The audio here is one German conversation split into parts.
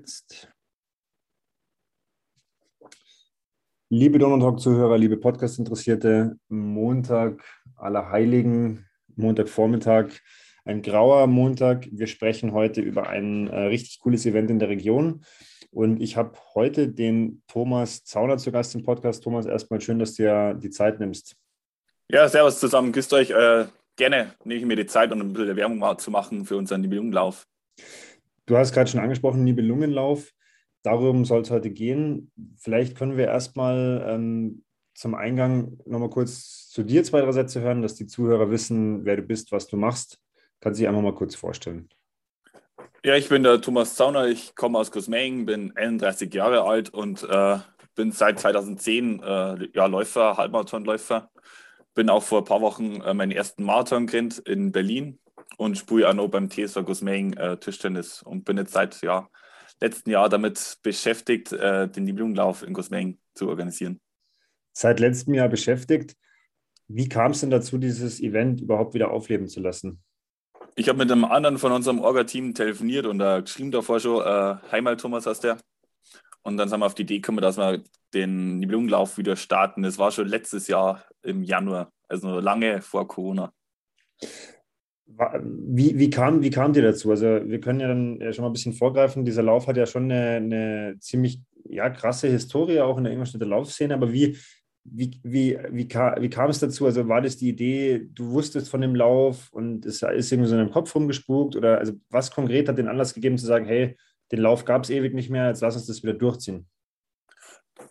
Jetzt. Liebe Donald Talk-Zuhörer, liebe Podcast-Interessierte, Montag aller Heiligen, Montagvormittag, ein grauer Montag. Wir sprechen heute über ein äh, richtig cooles Event in der Region. Und ich habe heute den Thomas Zauner zu Gast im Podcast. Thomas, erstmal schön, dass du dir die Zeit nimmst. Ja, servus zusammen, grüßt euch. Äh, gerne nehme ich mir die Zeit, um ein bisschen Werbung zu machen für unseren Nibelungenlauf. Du hast gerade schon angesprochen, Nibelungenlauf. Darum soll es heute gehen. Vielleicht können wir erstmal ähm, zum Eingang nochmal kurz zu dir zwei, drei Sätze hören, dass die Zuhörer wissen, wer du bist, was du machst. Kannst du dich einfach mal kurz vorstellen. Ja, ich bin der Thomas Zauner, ich komme aus Großmängen, bin 31 Jahre alt und äh, bin seit 2010 äh, ja, Läufer, Halbmarathonläufer. Bin auch vor ein paar Wochen äh, meinen ersten Marathon gerannt in Berlin und spiele auch noch beim TSV Großmängen äh, Tischtennis und bin jetzt seit ja, letzten Jahr damit beschäftigt, äh, den Nibelungenlauf in Großmängen zu organisieren. Seit letztem Jahr beschäftigt. Wie kam es denn dazu, dieses Event überhaupt wieder aufleben zu lassen? Ich habe mit einem anderen von unserem Orga-Team telefoniert und da geschrieben davor schon, äh, Heimal Thomas heißt der. Und dann sind wir auf die Idee gekommen, dass wir den Nibelungenlauf wieder starten. Das war schon letztes Jahr im Januar, also lange vor Corona. Wie, wie, kam, wie kam dir dazu? Also wir können ja dann schon mal ein bisschen vorgreifen. Dieser Lauf hat ja schon eine, eine ziemlich ja, krasse Historie, auch in der Ingolstädter Laufszene. Aber wie, wie, wie, wie, kam, wie kam es dazu? Also war das die Idee, du wusstest von dem Lauf und es ist irgendwie so in deinem Kopf rumgespukt? Oder also was konkret hat den Anlass gegeben zu sagen, hey, den Lauf gab es ewig nicht mehr, jetzt lass uns das wieder durchziehen?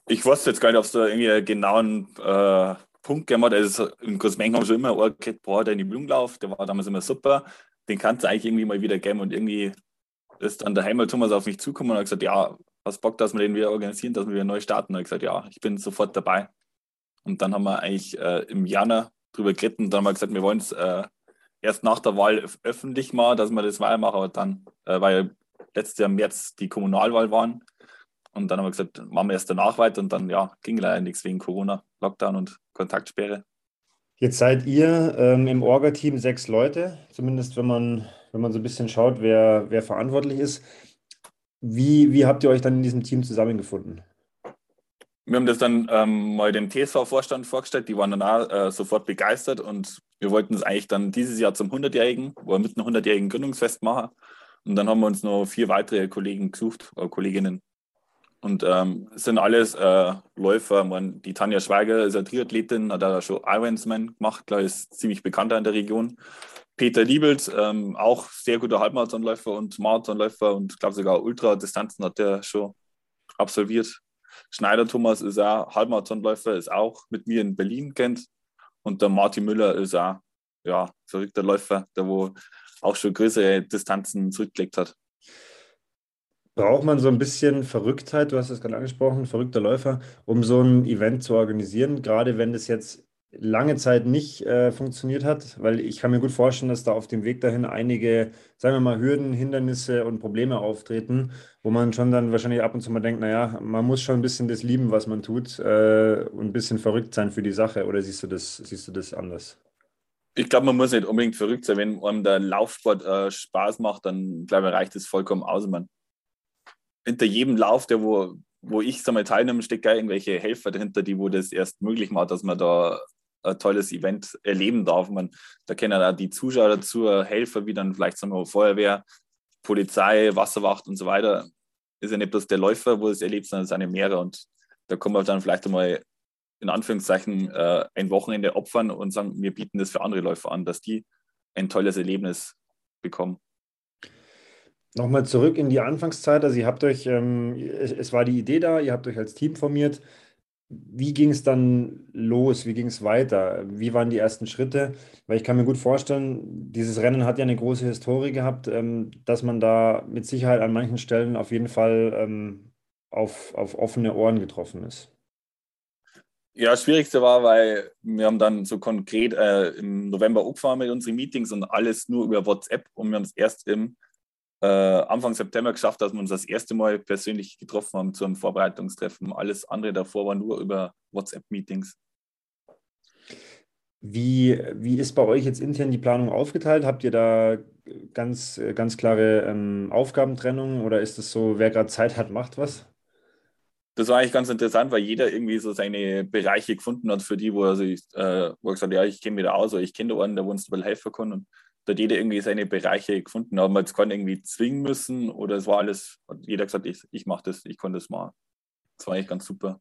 Ich wusste jetzt gar nicht, ob es da irgendwie einen genauen äh, Punkt hat. Also in Großmengen haben schon immer gesagt, boah, der Blumenlauf, der war damals immer super. Den kannst du eigentlich irgendwie mal wieder geben und irgendwie ist dann der Heimat Thomas auf mich zugekommen und hat gesagt, ja, was Bock, dass wir den wieder organisieren, dass wir wieder neu starten. Und ich gesagt, ja, ich bin sofort dabei. Und dann haben wir eigentlich äh, im Januar drüber geredet und dann haben wir gesagt, wir wollen es äh, erst nach der Wahl öffentlich machen, dass wir das Wahl machen, aber dann, äh, weil letztes Jahr im März die Kommunalwahl waren. Und dann haben wir gesagt, machen wir erst danach weiter und dann ja, ging leider nichts wegen Corona, Lockdown und Kontaktsperre. Jetzt seid ihr ähm, im Orga-Team sechs Leute, zumindest wenn man, wenn man so ein bisschen schaut, wer, wer verantwortlich ist. Wie, wie habt ihr euch dann in diesem Team zusammengefunden? Wir haben das dann ähm, mal dem TSV-Vorstand vorgestellt, die waren dann auch äh, sofort begeistert und wir wollten es eigentlich dann dieses Jahr zum 100-Jährigen oder mit einem 100-Jährigen Gründungsfest machen. Und dann haben wir uns noch vier weitere Kollegen gesucht, oder Kolleginnen. Und ähm, sind alles äh, Läufer. Man, die Tanja Schweiger ist eine Triathletin, hat da schon Ironman gemacht, ich, ist ziemlich bekannter in der Region. Peter Liebelt, ähm, auch sehr guter Halbmarathonläufer und Marathonläufer und glaube sogar Ultradistanzen hat er schon absolviert. Schneider Thomas ist auch Halbmarathonläufer, ist auch mit mir in Berlin kennt. Und der Martin Müller ist auch ja, verrückter Läufer, der wo auch schon größere Distanzen zurückgelegt hat. Braucht man so ein bisschen Verrücktheit, du hast es gerade angesprochen, verrückter Läufer, um so ein Event zu organisieren, gerade wenn das jetzt lange Zeit nicht äh, funktioniert hat, weil ich kann mir gut vorstellen, dass da auf dem Weg dahin einige, sagen wir mal, Hürden, Hindernisse und Probleme auftreten, wo man schon dann wahrscheinlich ab und zu mal denkt, naja, man muss schon ein bisschen das lieben, was man tut äh, und ein bisschen verrückt sein für die Sache. Oder siehst du das, siehst du das anders? Ich glaube, man muss nicht unbedingt verrückt sein. Wenn einem der Laufsport äh, Spaß macht, dann glaube ich, reicht es vollkommen aus. Man, hinter jedem Lauf, der wo, wo ich sag mal, teilnehme, steckt irgendwelche Helfer dahinter, die wo das erst möglich macht, dass man da ein tolles Event erleben darf. Man, da kennen auch die Zuschauer dazu, Helfer wie dann vielleicht sagen wir, Feuerwehr, Polizei, Wasserwacht und so weiter. Ist ja nicht bloß der Läufer, wo es erlebt, sondern seine Meere. Und da kommen wir dann vielleicht einmal in Anführungszeichen äh, ein Wochenende opfern und sagen, wir bieten das für andere Läufer an, dass die ein tolles Erlebnis bekommen. Nochmal zurück in die Anfangszeit. Also ihr habt euch, ähm, es, es war die Idee da, ihr habt euch als Team formiert. Wie ging es dann los? Wie ging es weiter? Wie waren die ersten Schritte? Weil ich kann mir gut vorstellen, dieses Rennen hat ja eine große Historie gehabt, ähm, dass man da mit Sicherheit an manchen Stellen auf jeden Fall ähm, auf, auf offene Ohren getroffen ist. Ja, das Schwierigste war, weil wir haben dann so konkret äh, im November angefangen mit unseren Meetings und alles nur über WhatsApp und wir haben es erst im äh, Anfang September geschafft, dass wir uns das erste Mal persönlich getroffen haben zu einem Vorbereitungstreffen. Alles andere davor war nur über WhatsApp-Meetings. Wie, wie ist bei euch jetzt intern die Planung aufgeteilt? Habt ihr da ganz, ganz klare ähm, Aufgabentrennung oder ist es so, wer gerade Zeit hat, macht was? Das war eigentlich ganz interessant, weil jeder irgendwie so seine Bereiche gefunden hat, für die, wo er sich, äh, wo er gesagt hat, ja, ich kenne mich da aus oder ich kenne da einen, der uns mal helfen kann. Und hat jeder irgendwie seine Bereiche gefunden. Aber man jetzt keinen irgendwie zwingen müssen oder es war alles, hat jeder gesagt, ich, ich mache das, ich konnte das machen. Das war eigentlich ganz super.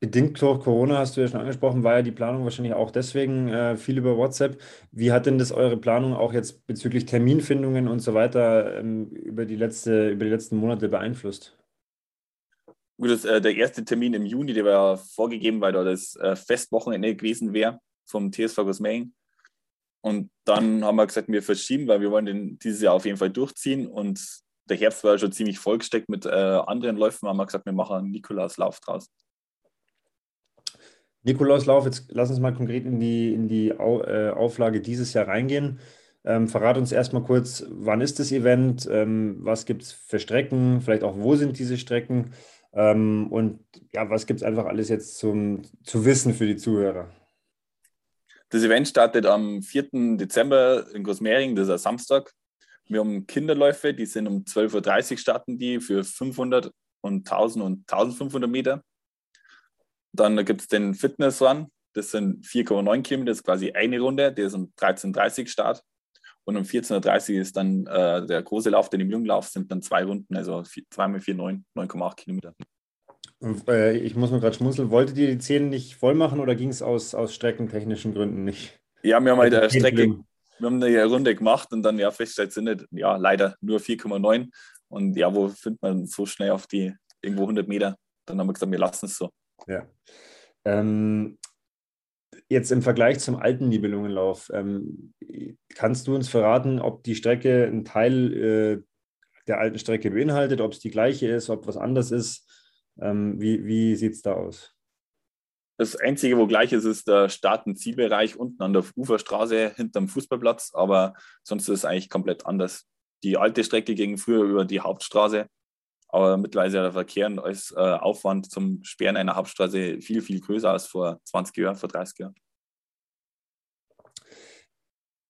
Bedingt durch Corona, hast du ja schon angesprochen, war ja die Planung wahrscheinlich auch deswegen äh, viel über WhatsApp. Wie hat denn das eure Planung auch jetzt bezüglich Terminfindungen und so weiter ähm, über, die letzte, über die letzten Monate beeinflusst? Gut, das, äh, der erste Termin im Juni, der war vorgegeben, weil da das äh, Festwochenende gewesen wäre vom TSV Großmering. Und dann haben wir gesagt, wir verschieben, weil wir wollen den dieses Jahr auf jeden Fall durchziehen. Und der Herbst war schon ziemlich vollgesteckt mit äh, anderen Läufen. Haben wir gesagt, wir machen einen Nikolauslauf draus. Nikolauslauf, jetzt lass uns mal konkret in die, in die Au, äh, Auflage dieses Jahr reingehen. Ähm, verrat uns erstmal kurz, wann ist das Event, ähm, was gibt es für Strecken, vielleicht auch wo sind diese Strecken ähm, und ja, was gibt es einfach alles jetzt zum, zu wissen für die Zuhörer? Das Event startet am 4. Dezember in Großmering, das ist ein Samstag. Wir haben Kinderläufe, die sind um 12.30 Uhr starten die für 500 und 1000 und 1500 Meter. Dann gibt es den Fitness Run, das sind 4,9 Kilometer, das ist quasi eine Runde, der ist um 13.30 Uhr Start. Und um 14.30 Uhr ist dann äh, der große Lauf, der Lunglauf sind dann zwei Runden, also 2 mal 4, 9,8 Kilometer. Äh, ich muss nur gerade schmunzeln. Wolltet ihr die Zähne nicht voll machen oder ging es aus, aus streckentechnischen Gründen nicht? Ja, wir haben halt eine Strecke, wir haben eine Runde gemacht und dann ja festgestellt, sind nicht, ja, leider nur 4,9. Und ja, wo findet man so schnell auf die irgendwo 100 Meter? Dann haben wir gesagt, wir lassen es so. Ja. Ähm, jetzt im Vergleich zum alten Nibelungenlauf, ähm, kannst du uns verraten, ob die Strecke einen Teil äh, der alten Strecke beinhaltet, ob es die gleiche ist, ob was anders ist? Ähm, wie wie sieht es da aus? Das Einzige, wo gleich ist, ist der Start- und Zielbereich unten an der Uferstraße hinterm Fußballplatz, aber sonst ist es eigentlich komplett anders. Die alte Strecke ging früher über die Hauptstraße, aber mittlerweile der Verkehr als äh, Aufwand zum Sperren einer Hauptstraße viel, viel größer als vor 20 Jahren, vor 30 Jahren.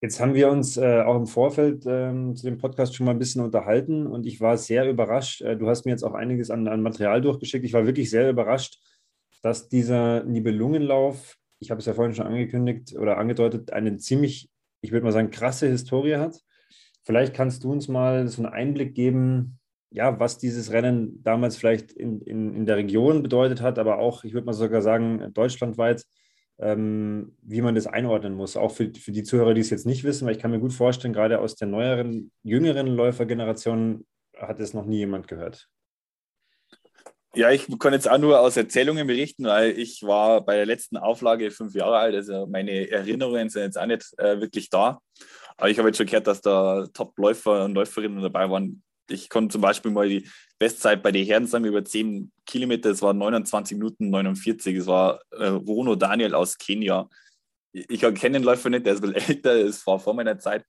Jetzt haben wir uns äh, auch im Vorfeld ähm, zu dem Podcast schon mal ein bisschen unterhalten und ich war sehr überrascht. Äh, du hast mir jetzt auch einiges an, an, Material durchgeschickt. Ich war wirklich sehr überrascht, dass dieser Nibelungenlauf, ich habe es ja vorhin schon angekündigt oder angedeutet, eine ziemlich, ich würde mal sagen, krasse Historie hat. Vielleicht kannst du uns mal so einen Einblick geben, ja, was dieses Rennen damals vielleicht in, in, in der Region bedeutet hat, aber auch, ich würde mal sogar sagen, deutschlandweit ähm, wie man das einordnen muss. Auch für, für die Zuhörer, die es jetzt nicht wissen, weil ich kann mir gut vorstellen, gerade aus der neueren, jüngeren Läufergeneration hat es noch nie jemand gehört. Ja, ich kann jetzt auch nur aus Erzählungen berichten, weil ich war bei der letzten Auflage fünf Jahre alt, also meine Erinnerungen sind jetzt auch nicht äh, wirklich da. Aber ich habe jetzt schon gehört, dass da Top-Läufer und Läuferinnen dabei waren, ich konnte zum Beispiel mal die Bestzeit bei den Herren sagen, über 10 Kilometer, es war 29 Minuten 49. Es war äh, Rono Daniel aus Kenia. Ich, ich kenne den Läufer nicht, der ist ein bisschen älter, es war vor meiner Zeit.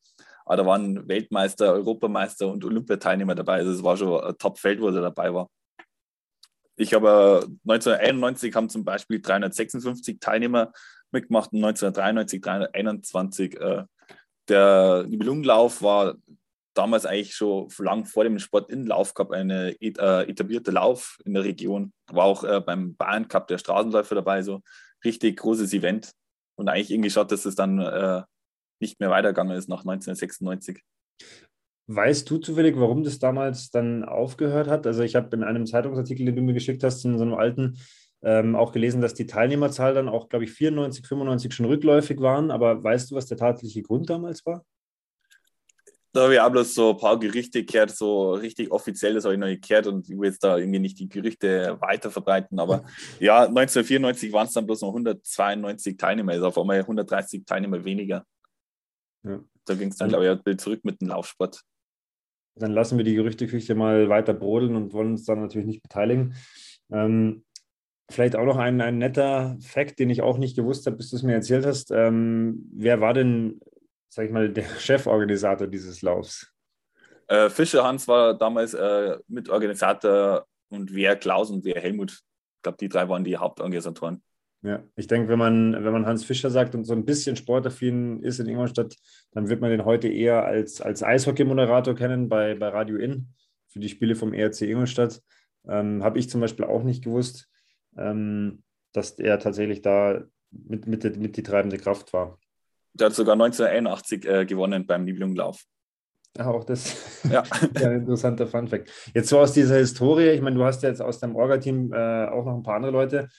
Aber da waren Weltmeister, Europameister und Olympiateilnehmer dabei. Also es war schon ein Top-Feld, wo er dabei war. Ich habe 1991 haben zum Beispiel 356 Teilnehmer mitgemacht und 1993 321. Äh, der Nibelungenlauf war damals eigentlich schon lang vor dem Sport in Lauf gehabt, eine äh, etablierte Lauf in der Region. War auch äh, beim Bayern Cup der Straßenläufer dabei, so richtig großes Event. Und eigentlich irgendwie schaut, dass es dann äh, nicht mehr weitergegangen ist nach 1996. Weißt du zufällig, warum das damals dann aufgehört hat? Also ich habe in einem Zeitungsartikel, den du mir geschickt hast, in so einem alten, ähm, auch gelesen, dass die Teilnehmerzahl dann auch, glaube ich, 94, 95 schon rückläufig waren. Aber weißt du, was der tatsächliche Grund damals war? Da habe ich auch bloß so ein paar Gerüchte gehört, so richtig offizielles habe ich noch nicht gehört und ich will jetzt da irgendwie nicht die Gerüchte weiter verbreiten. Aber ja, 1994 waren es dann bloß noch 192 Teilnehmer, also auf einmal 130 Teilnehmer weniger. Ja. Da ging es dann, glaube ich, zurück mit dem Laufsport. Dann lassen wir die Gerüchteküche mal weiter brodeln und wollen uns dann natürlich nicht beteiligen. Ähm, vielleicht auch noch ein, ein netter Fakt, den ich auch nicht gewusst habe, bis du es mir erzählt hast. Ähm, wer war denn sag ich mal, der Cheforganisator dieses Laufs? Äh, Fischer Hans war damals äh, Mitorganisator und wer Klaus und wer Helmut. Ich glaube, die drei waren die Hauptorganisatoren. Ja, ich denke, wenn man, wenn man Hans Fischer sagt und so ein bisschen sportaffin ist in Ingolstadt, dann wird man den heute eher als, als Eishockey-Moderator kennen bei, bei Radio In für die Spiele vom ERC Ingolstadt. Ähm, Habe ich zum Beispiel auch nicht gewusst, ähm, dass er tatsächlich da mit, mit, mit die treibende Kraft war. Der hat sogar 1981 äh, gewonnen beim Nibelunglauf. Ach, auch das ja. ja ein interessanter Funfact. Jetzt so aus dieser Historie, ich meine, du hast ja jetzt aus deinem Orga-Team äh, auch noch ein paar andere Leute.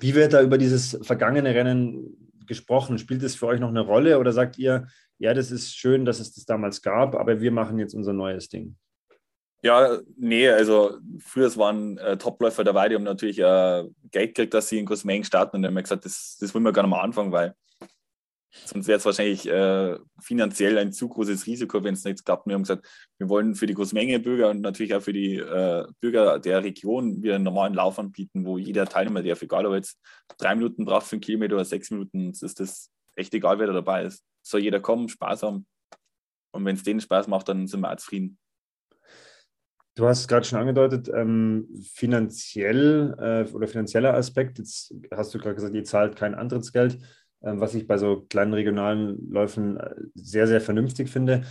Wie wird da über dieses vergangene Rennen gesprochen? Spielt es für euch noch eine Rolle oder sagt ihr, ja, das ist schön, dass es das damals gab, aber wir machen jetzt unser neues Ding? Ja, nee, also früher waren äh, Topläufer dabei, die haben natürlich äh, Geld gekriegt, dass sie in Großmengen starten und dann haben wir gesagt, das, das wollen wir gar nicht mal anfangen, weil sonst wäre es wahrscheinlich äh, finanziell ein zu großes Risiko, wenn es nicht klappt. Wir haben gesagt, wir wollen für die Großmenge Bürger und natürlich auch für die äh, Bürger der Region wieder einen normalen Lauf anbieten, wo jeder Teilnehmer darf, egal ob er jetzt drei Minuten braucht für einen Kilometer oder sechs Minuten, ist das echt egal, wer da dabei ist. Soll jeder kommen, Spaß haben. Und wenn es denen Spaß macht, dann sind wir auch zufrieden. Du hast gerade schon angedeutet, ähm, finanziell äh, oder finanzieller Aspekt. Jetzt hast du gerade gesagt, ihr zahlt kein Antrittsgeld, was ich bei so kleinen regionalen Läufen äh, sehr, sehr vernünftig finde.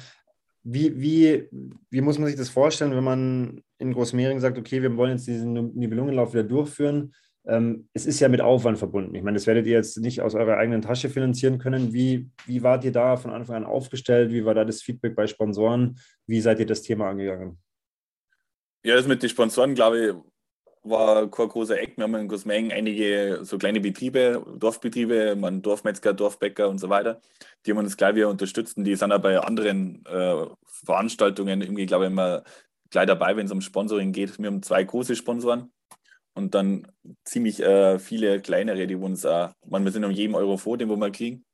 Wie, wie, wie muss man sich das vorstellen, wenn man in Großmehring sagt, okay, wir wollen jetzt diesen Nibelungenlauf wieder durchführen? Ähm, es ist ja mit Aufwand verbunden. Ich meine, das werdet ihr jetzt nicht aus eurer eigenen Tasche finanzieren können. Wie, wie wart ihr da von Anfang an aufgestellt? Wie war da das Feedback bei Sponsoren? Wie seid ihr das Thema angegangen? Ja, das mit den Sponsoren, glaube ich, war kein großer Eck. Wir haben in Großmengen einige so kleine Betriebe, Dorfbetriebe, man Dorfmetzger, Dorfbäcker und so weiter. Die haben uns gleich wieder unterstützt und die sind auch bei anderen äh, Veranstaltungen irgendwie, glaube ich, immer gleich dabei, wenn es um Sponsoring geht. Wir haben zwei große Sponsoren und dann ziemlich äh, viele kleinere, die uns auch, man, wir sind um jeden Euro vor, den wir kriegen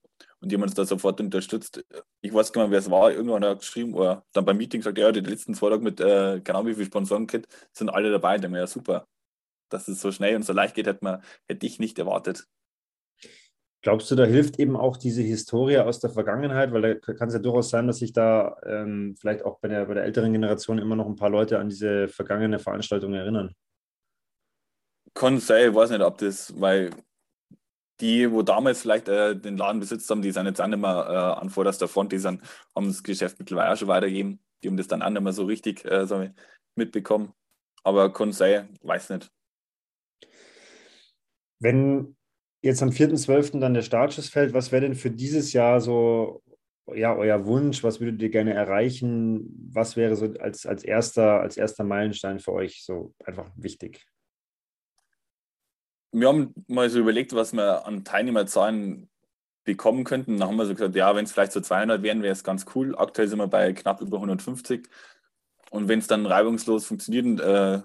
und die haben uns da sofort unterstützt. Ich weiß gar nicht, wer es war. Irgendwann hat er geschrieben oder dann beim Meeting gesagt, ja, die letzten zwei Tage mit, äh, genau wie viele Sponsoren kennt, sind alle dabei. Da ja super. Dass es so schnell und so leicht geht, hätte, man, hätte ich nicht erwartet. Glaubst du, da hilft eben auch diese Historie aus der Vergangenheit? Weil da kann es ja durchaus sein, dass sich da ähm, vielleicht auch bei der, bei der älteren Generation immer noch ein paar Leute an diese vergangene Veranstaltung erinnern. Kann sein, ich weiß nicht, ob das, weil die, wo damals vielleicht äh, den Laden besitzt haben, die sind jetzt auch nicht mehr äh, an vorderster Front, die sind, haben das Geschäft mittlerweile auch schon weitergegeben. Die haben das dann auch nicht mehr so richtig äh, mitbekommen. Aber kann sein, weiß nicht. Wenn jetzt am 4.12. dann der Startschuss fällt, was wäre denn für dieses Jahr so ja, euer Wunsch? Was würdet ihr gerne erreichen? Was wäre so als, als, erster, als erster Meilenstein für euch so einfach wichtig? wir haben mal so überlegt, was wir an Teilnehmerzahlen bekommen könnten. Dann haben wir so gesagt, ja, wenn es vielleicht so 200 wären, wäre es ganz cool. Aktuell sind wir bei knapp über 150. Und wenn es dann reibungslos funktioniert und äh,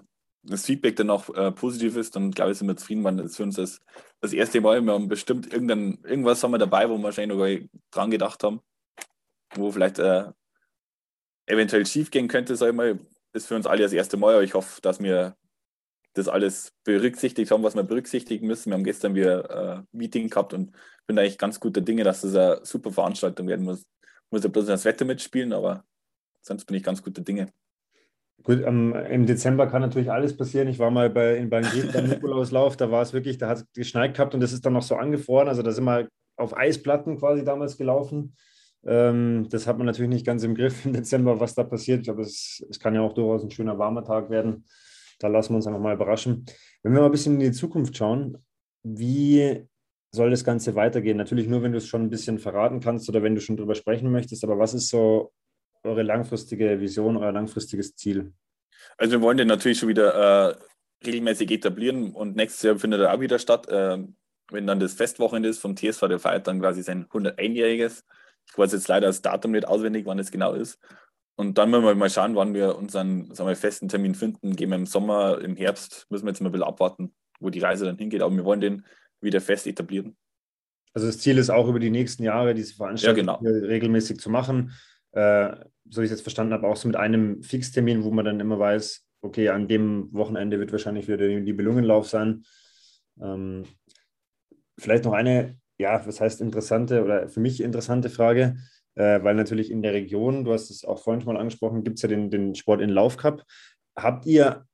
das Feedback dann auch äh, positiv ist, dann glaube ich, sind wir zufrieden, weil das für uns das, das erste Mal. Wir haben bestimmt irgendwas haben wir dabei, wo wir wahrscheinlich noch dran gedacht haben, wo vielleicht äh, eventuell schief gehen könnte, sage ich mal. Ist für uns alle das erste Mal, aber ich hoffe, dass wir das alles berücksichtigt haben, was wir berücksichtigen müssen. Wir haben gestern wieder ein äh, Meeting gehabt und bin eigentlich ganz guter Dinge, dass das eine super Veranstaltung werden muss. Muss ja bloß das Wetter mitspielen, aber sonst bin ich ganz guter Dinge. Gut, ähm, im Dezember kann natürlich alles passieren. Ich war mal bei, in beim Nikolauslauf, da war es wirklich, da hat es geschneit gehabt und das ist dann noch so angefroren. Also da sind wir auf Eisplatten quasi damals gelaufen. Ähm, das hat man natürlich nicht ganz im Griff im Dezember, was da passiert. Ich glaube, es, es kann ja auch durchaus ein schöner warmer Tag werden. Da lassen wir uns einfach mal überraschen. Wenn wir mal ein bisschen in die Zukunft schauen, wie soll das Ganze weitergehen? Natürlich nur, wenn du es schon ein bisschen verraten kannst oder wenn du schon drüber sprechen möchtest, aber was ist so eure langfristige Vision, euer langfristiges Ziel? Also wir wollen den natürlich schon wieder äh, regelmäßig etablieren und nächstes Jahr findet er auch wieder statt. Äh, wenn dann das Festwochenende ist vom TSV, der feiert dann quasi sein 101-jähriges. Ich weiß jetzt leider das Datum nicht auswendig, wann es genau ist. Und dann müssen wir mal schauen, wann wir unseren sagen wir, festen Termin finden. Gehen wir im Sommer, im Herbst, müssen wir jetzt mal ein bisschen abwarten, wo die Reise dann hingeht. Aber wir wollen den wieder fest etablieren. Also das Ziel ist auch über die nächsten Jahre diese Veranstaltung ja, genau. regelmäßig zu machen. Äh, so ich es jetzt verstanden habe, auch so mit einem Fixtermin, wo man dann immer weiß, okay, an dem Wochenende wird wahrscheinlich wieder die Belungenlauf sein. Ähm, vielleicht noch eine, ja, was heißt interessante oder für mich interessante Frage äh, weil natürlich in der Region, du hast es auch vorhin schon mal angesprochen, gibt es ja den, den Sport in Laufcup. Habt ihr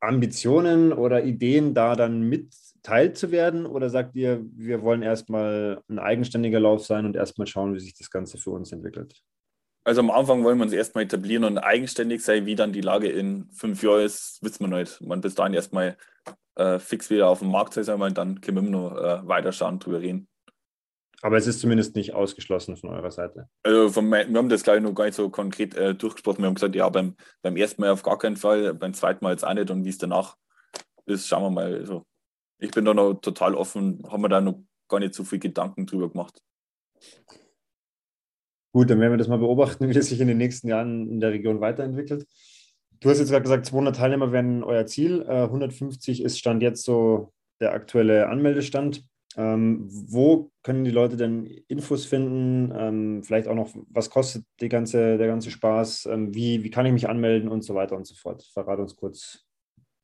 Ambitionen oder Ideen, da dann mit geteilt zu werden oder sagt ihr, wir wollen erstmal ein eigenständiger Lauf sein und erstmal schauen, wie sich das Ganze für uns entwickelt? Also am Anfang wollen wir uns erstmal etablieren und eigenständig sein. Wie dann die Lage in fünf Jahren ist, wissen wir nicht. Man bis dahin erstmal äh, fix wieder auf dem Markt sein und dann können wir immer noch äh, weiter schauen, drüber reden. Aber es ist zumindest nicht ausgeschlossen von eurer Seite. Also von, wir haben das, glaube ich, noch gar nicht so konkret äh, durchgesprochen. Wir haben gesagt, ja, beim, beim ersten Mal auf gar keinen Fall, beim zweiten Mal jetzt auch nicht und wie es danach ist, schauen wir mal. Also, ich bin da noch total offen, haben wir da noch gar nicht so viel Gedanken drüber gemacht. Gut, dann werden wir das mal beobachten, wie es sich in den nächsten Jahren in der Region weiterentwickelt. Du hast jetzt gerade gesagt, 200 Teilnehmer wären euer Ziel. 150 äh, ist Stand jetzt so der aktuelle Anmeldestand. Ähm, wo können die Leute denn Infos finden? Ähm, vielleicht auch noch, was kostet die ganze, der ganze Spaß? Ähm, wie, wie kann ich mich anmelden und so weiter und so fort? Verrat uns kurz,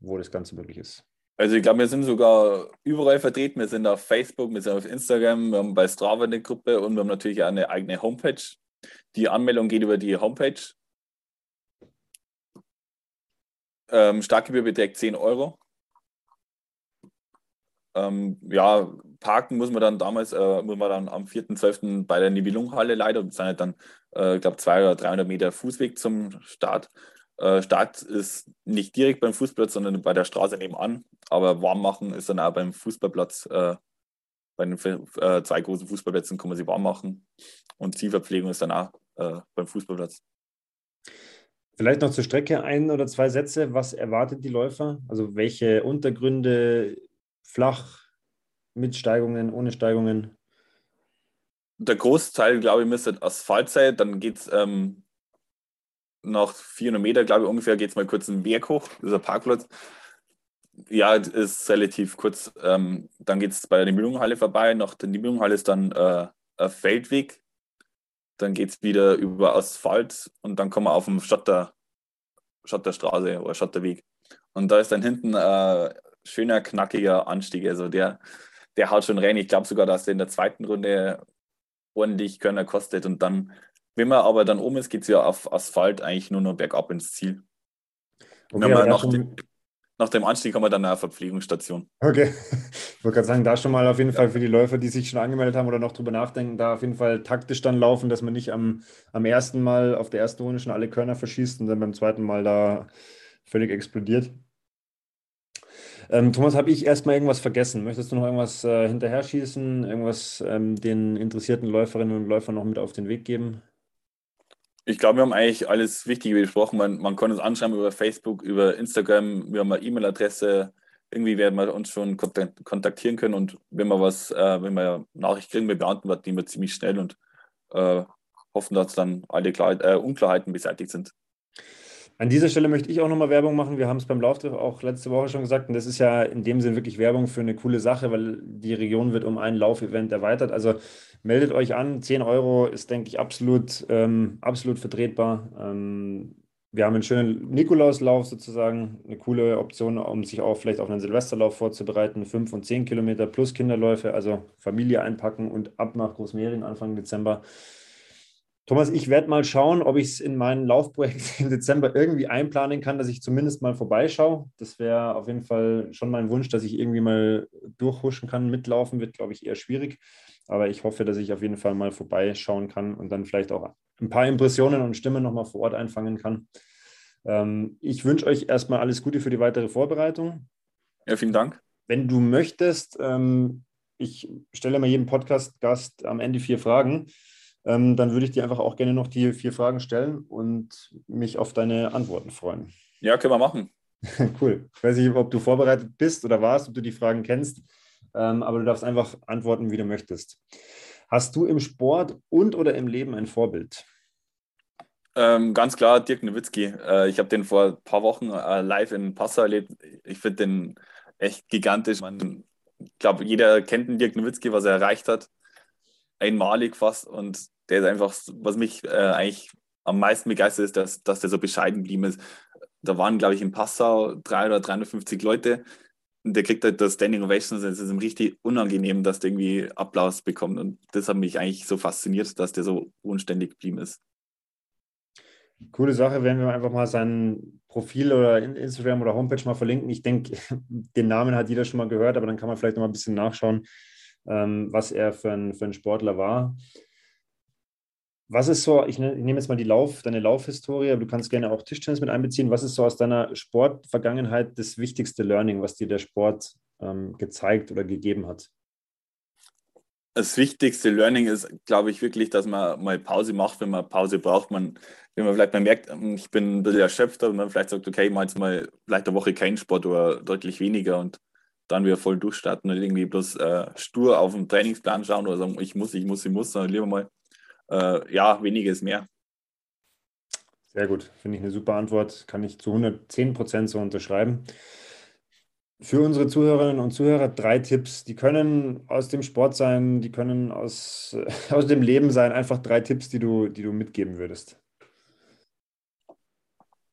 wo das Ganze möglich ist. Also ich glaube, wir sind sogar überall vertreten. Wir sind auf Facebook, wir sind auf Instagram, wir haben bei Strava eine Gruppe und wir haben natürlich auch eine eigene Homepage. Die Anmeldung geht über die Homepage. Ähm, Startgebühr beträgt 10 Euro. Ähm, ja, parken muss man dann damals, äh, muss man dann am 4.12. bei der Nibelunghalle leider. Das sind halt dann, äh, glaube, 200 oder 300 Meter Fußweg zum Start. Äh, Start ist nicht direkt beim Fußballplatz, sondern bei der Straße nebenan. Aber warm machen ist dann auch beim Fußballplatz. Äh, bei den äh, zwei großen Fußballplätzen kann man sie warm machen. Und Zielverpflegung ist dann auch äh, beim Fußballplatz. Vielleicht noch zur Strecke ein oder zwei Sätze. Was erwartet die Läufer? Also welche Untergründe flach, mit Steigungen, ohne Steigungen? Der Großteil, glaube ich, müsste Asphalt sein. Dann geht es ähm, nach 400 Meter, glaube ich, ungefähr, geht es mal kurz einen Berg hoch, dieser Parkplatz. Ja, ist relativ kurz. Ähm, dann geht es bei der Mühlunghalle vorbei. Nach der Mühlunghalle ist dann äh, ein Feldweg. Dann geht es wieder über Asphalt und dann kommen wir auf dem Schotter, Schotterstraße oder Schotterweg. Und da ist dann hinten äh, schöner, knackiger Anstieg. Also der, der haut schon rein. Ich glaube sogar, dass der in der zweiten Runde ordentlich Körner kostet. Und dann, wenn man aber dann oben ist, geht es ja auf Asphalt eigentlich nur noch bergab ins Ziel. Okay, wenn man nach, dem, nach dem Anstieg haben wir dann eine Verpflegungsstation. Okay, ich wollte gerade sagen, da schon mal auf jeden Fall für die Läufer, die sich schon angemeldet haben oder noch drüber nachdenken, da auf jeden Fall taktisch dann laufen, dass man nicht am, am ersten Mal auf der ersten Runde schon alle Körner verschießt und dann beim zweiten Mal da völlig explodiert. Ähm, Thomas, habe ich erstmal irgendwas vergessen? Möchtest du noch irgendwas äh, hinterher schießen, irgendwas ähm, den interessierten Läuferinnen und Läufern noch mit auf den Weg geben? Ich glaube, wir haben eigentlich alles Wichtige besprochen. Man, man kann uns anschreiben über Facebook, über Instagram, wir haben eine E-Mail-Adresse. Irgendwie werden wir uns schon kontaktieren können und wenn wir was, äh, wenn wir Nachricht kriegen, wir beantworten die wir ziemlich schnell und äh, hoffen, dass dann alle Klarheit, äh, Unklarheiten beseitigt sind. An dieser Stelle möchte ich auch nochmal Werbung machen. Wir haben es beim Lauftreff auch letzte Woche schon gesagt. Und das ist ja in dem Sinn wirklich Werbung für eine coole Sache, weil die Region wird um ein Laufevent erweitert. Also meldet euch an. 10 Euro ist, denke ich, absolut, ähm, absolut vertretbar. Ähm, wir haben einen schönen Nikolauslauf sozusagen, eine coole Option, um sich auch vielleicht auf einen Silvesterlauf vorzubereiten. 5 und 10 Kilometer plus Kinderläufe, also Familie einpacken und ab nach Großmerien Anfang Dezember. Thomas, ich werde mal schauen, ob ich es in mein Laufprojekt im Dezember irgendwie einplanen kann, dass ich zumindest mal vorbeischaue. Das wäre auf jeden Fall schon mein Wunsch, dass ich irgendwie mal durchhuschen kann. Mitlaufen wird, glaube ich, eher schwierig. Aber ich hoffe, dass ich auf jeden Fall mal vorbeischauen kann und dann vielleicht auch ein paar Impressionen und Stimmen nochmal vor Ort einfangen kann. Ähm, ich wünsche euch erstmal alles Gute für die weitere Vorbereitung. Ja, vielen Dank. Wenn du möchtest, ähm, ich stelle mal jedem Podcast-Gast am Ende vier Fragen ähm, dann würde ich dir einfach auch gerne noch die vier Fragen stellen und mich auf deine Antworten freuen. Ja, können wir machen. cool. Ich weiß nicht, ob du vorbereitet bist oder warst, ob du die Fragen kennst, ähm, aber du darfst einfach antworten, wie du möchtest. Hast du im Sport und oder im Leben ein Vorbild? Ähm, ganz klar, Dirk Nowitzki. Äh, ich habe den vor ein paar Wochen äh, live in Passau erlebt. Ich finde den echt gigantisch. Man, ich glaube, jeder kennt den Dirk Nowitzki, was er erreicht hat einmalig fast und der ist einfach, was mich äh, eigentlich am meisten begeistert ist, dass, dass der so bescheiden geblieben ist. Da waren, glaube ich, in Passau drei oder 350 Leute und der kriegt halt das Standing Ovations. Es ist ihm richtig unangenehm, dass der irgendwie Applaus bekommt und das hat mich eigentlich so fasziniert, dass der so unständig geblieben ist. Coole Sache, werden wir einfach mal sein Profil oder Instagram oder Homepage mal verlinken. Ich denke, den Namen hat jeder schon mal gehört, aber dann kann man vielleicht noch mal ein bisschen nachschauen, was er für ein, für ein Sportler war. Was ist so, ich, ne, ich nehme jetzt mal die Lauf, deine Laufhistorie, aber du kannst gerne auch Tischtennis mit einbeziehen. Was ist so aus deiner Sportvergangenheit das wichtigste Learning, was dir der Sport ähm, gezeigt oder gegeben hat? Das wichtigste Learning ist, glaube ich, wirklich, dass man mal Pause macht, wenn man Pause braucht. Man, wenn man vielleicht mal merkt, hm, ich bin ein bisschen erschöpft, und man vielleicht sagt, okay, ich mache jetzt mal vielleicht eine Woche keinen Sport oder deutlich weniger und dann wieder voll durchstarten und irgendwie bloß äh, stur auf den Trainingsplan schauen oder sagen, ich muss, ich muss, ich muss, sondern lieber mal, äh, ja, weniger ist mehr. Sehr gut, finde ich eine super Antwort, kann ich zu 110 Prozent so unterschreiben. Für unsere Zuhörerinnen und Zuhörer drei Tipps. Die können aus dem Sport sein, die können aus, aus dem Leben sein. Einfach drei Tipps, die du, die du mitgeben würdest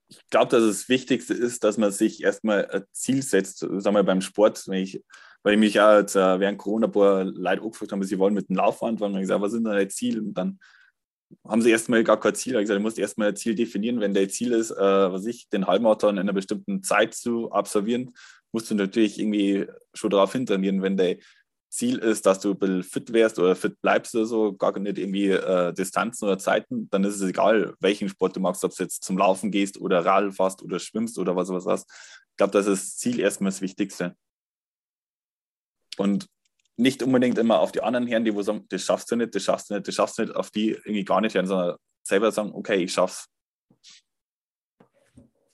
ich glaube, dass das Wichtigste ist, dass man sich erstmal ein Ziel setzt, sagen wir beim Sport, wenn ich, weil ich mich ja äh, während Corona ein paar Leute angefragt haben, sie wollen mit dem Lauf anfangen, und ich gesagt, was sind deine Ziele? Und dann haben sie erstmal gar kein Ziel. Ich gesagt, du musst erstmal ein Ziel definieren. Wenn der Ziel ist, äh, was ich, den Halbmarathon in einer bestimmten Zeit zu absolvieren, musst du natürlich irgendwie schon darauf hintrainieren. Wenn der Ziel ist, dass du ein bisschen fit wärst oder fit bleibst oder so, gar nicht irgendwie äh, Distanzen oder Zeiten, dann ist es egal, welchen Sport du magst, ob du jetzt zum Laufen gehst oder Radl fährst oder schwimmst oder was was hast. Ich glaube, das ist das Ziel erstmal das Wichtigste. Und nicht unbedingt immer auf die anderen hören, die wo sagen, das schaffst du nicht, das schaffst du nicht, das schaffst du nicht, auf die irgendwie gar nicht hören, sondern selber sagen, okay, ich schaff's.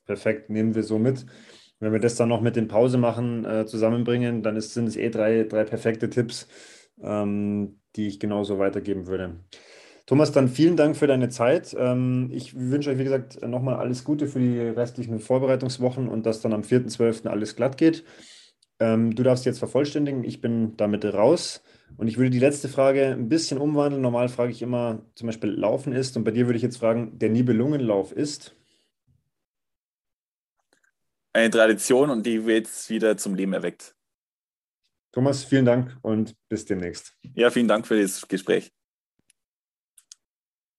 Perfekt, nehmen wir so mit. Wenn wir das dann noch mit den Pause machen äh, zusammenbringen, dann ist, sind es eh drei, drei perfekte Tipps, ähm, die ich genauso weitergeben würde. Thomas, dann vielen Dank für deine Zeit. Ähm, ich wünsche euch, wie gesagt, nochmal alles Gute für die restlichen Vorbereitungswochen und dass dann am 4.12. alles glatt geht. Ähm, du darfst jetzt vervollständigen. Ich bin damit raus. Und ich würde die letzte Frage ein bisschen umwandeln. Normal frage ich immer zum Beispiel Laufen ist. Und bei dir würde ich jetzt fragen, der Nibelungenlauf ist eine Tradition und die wird jetzt wieder zum Leben erweckt. Thomas, vielen Dank und bis demnächst. Ja, vielen Dank für das Gespräch.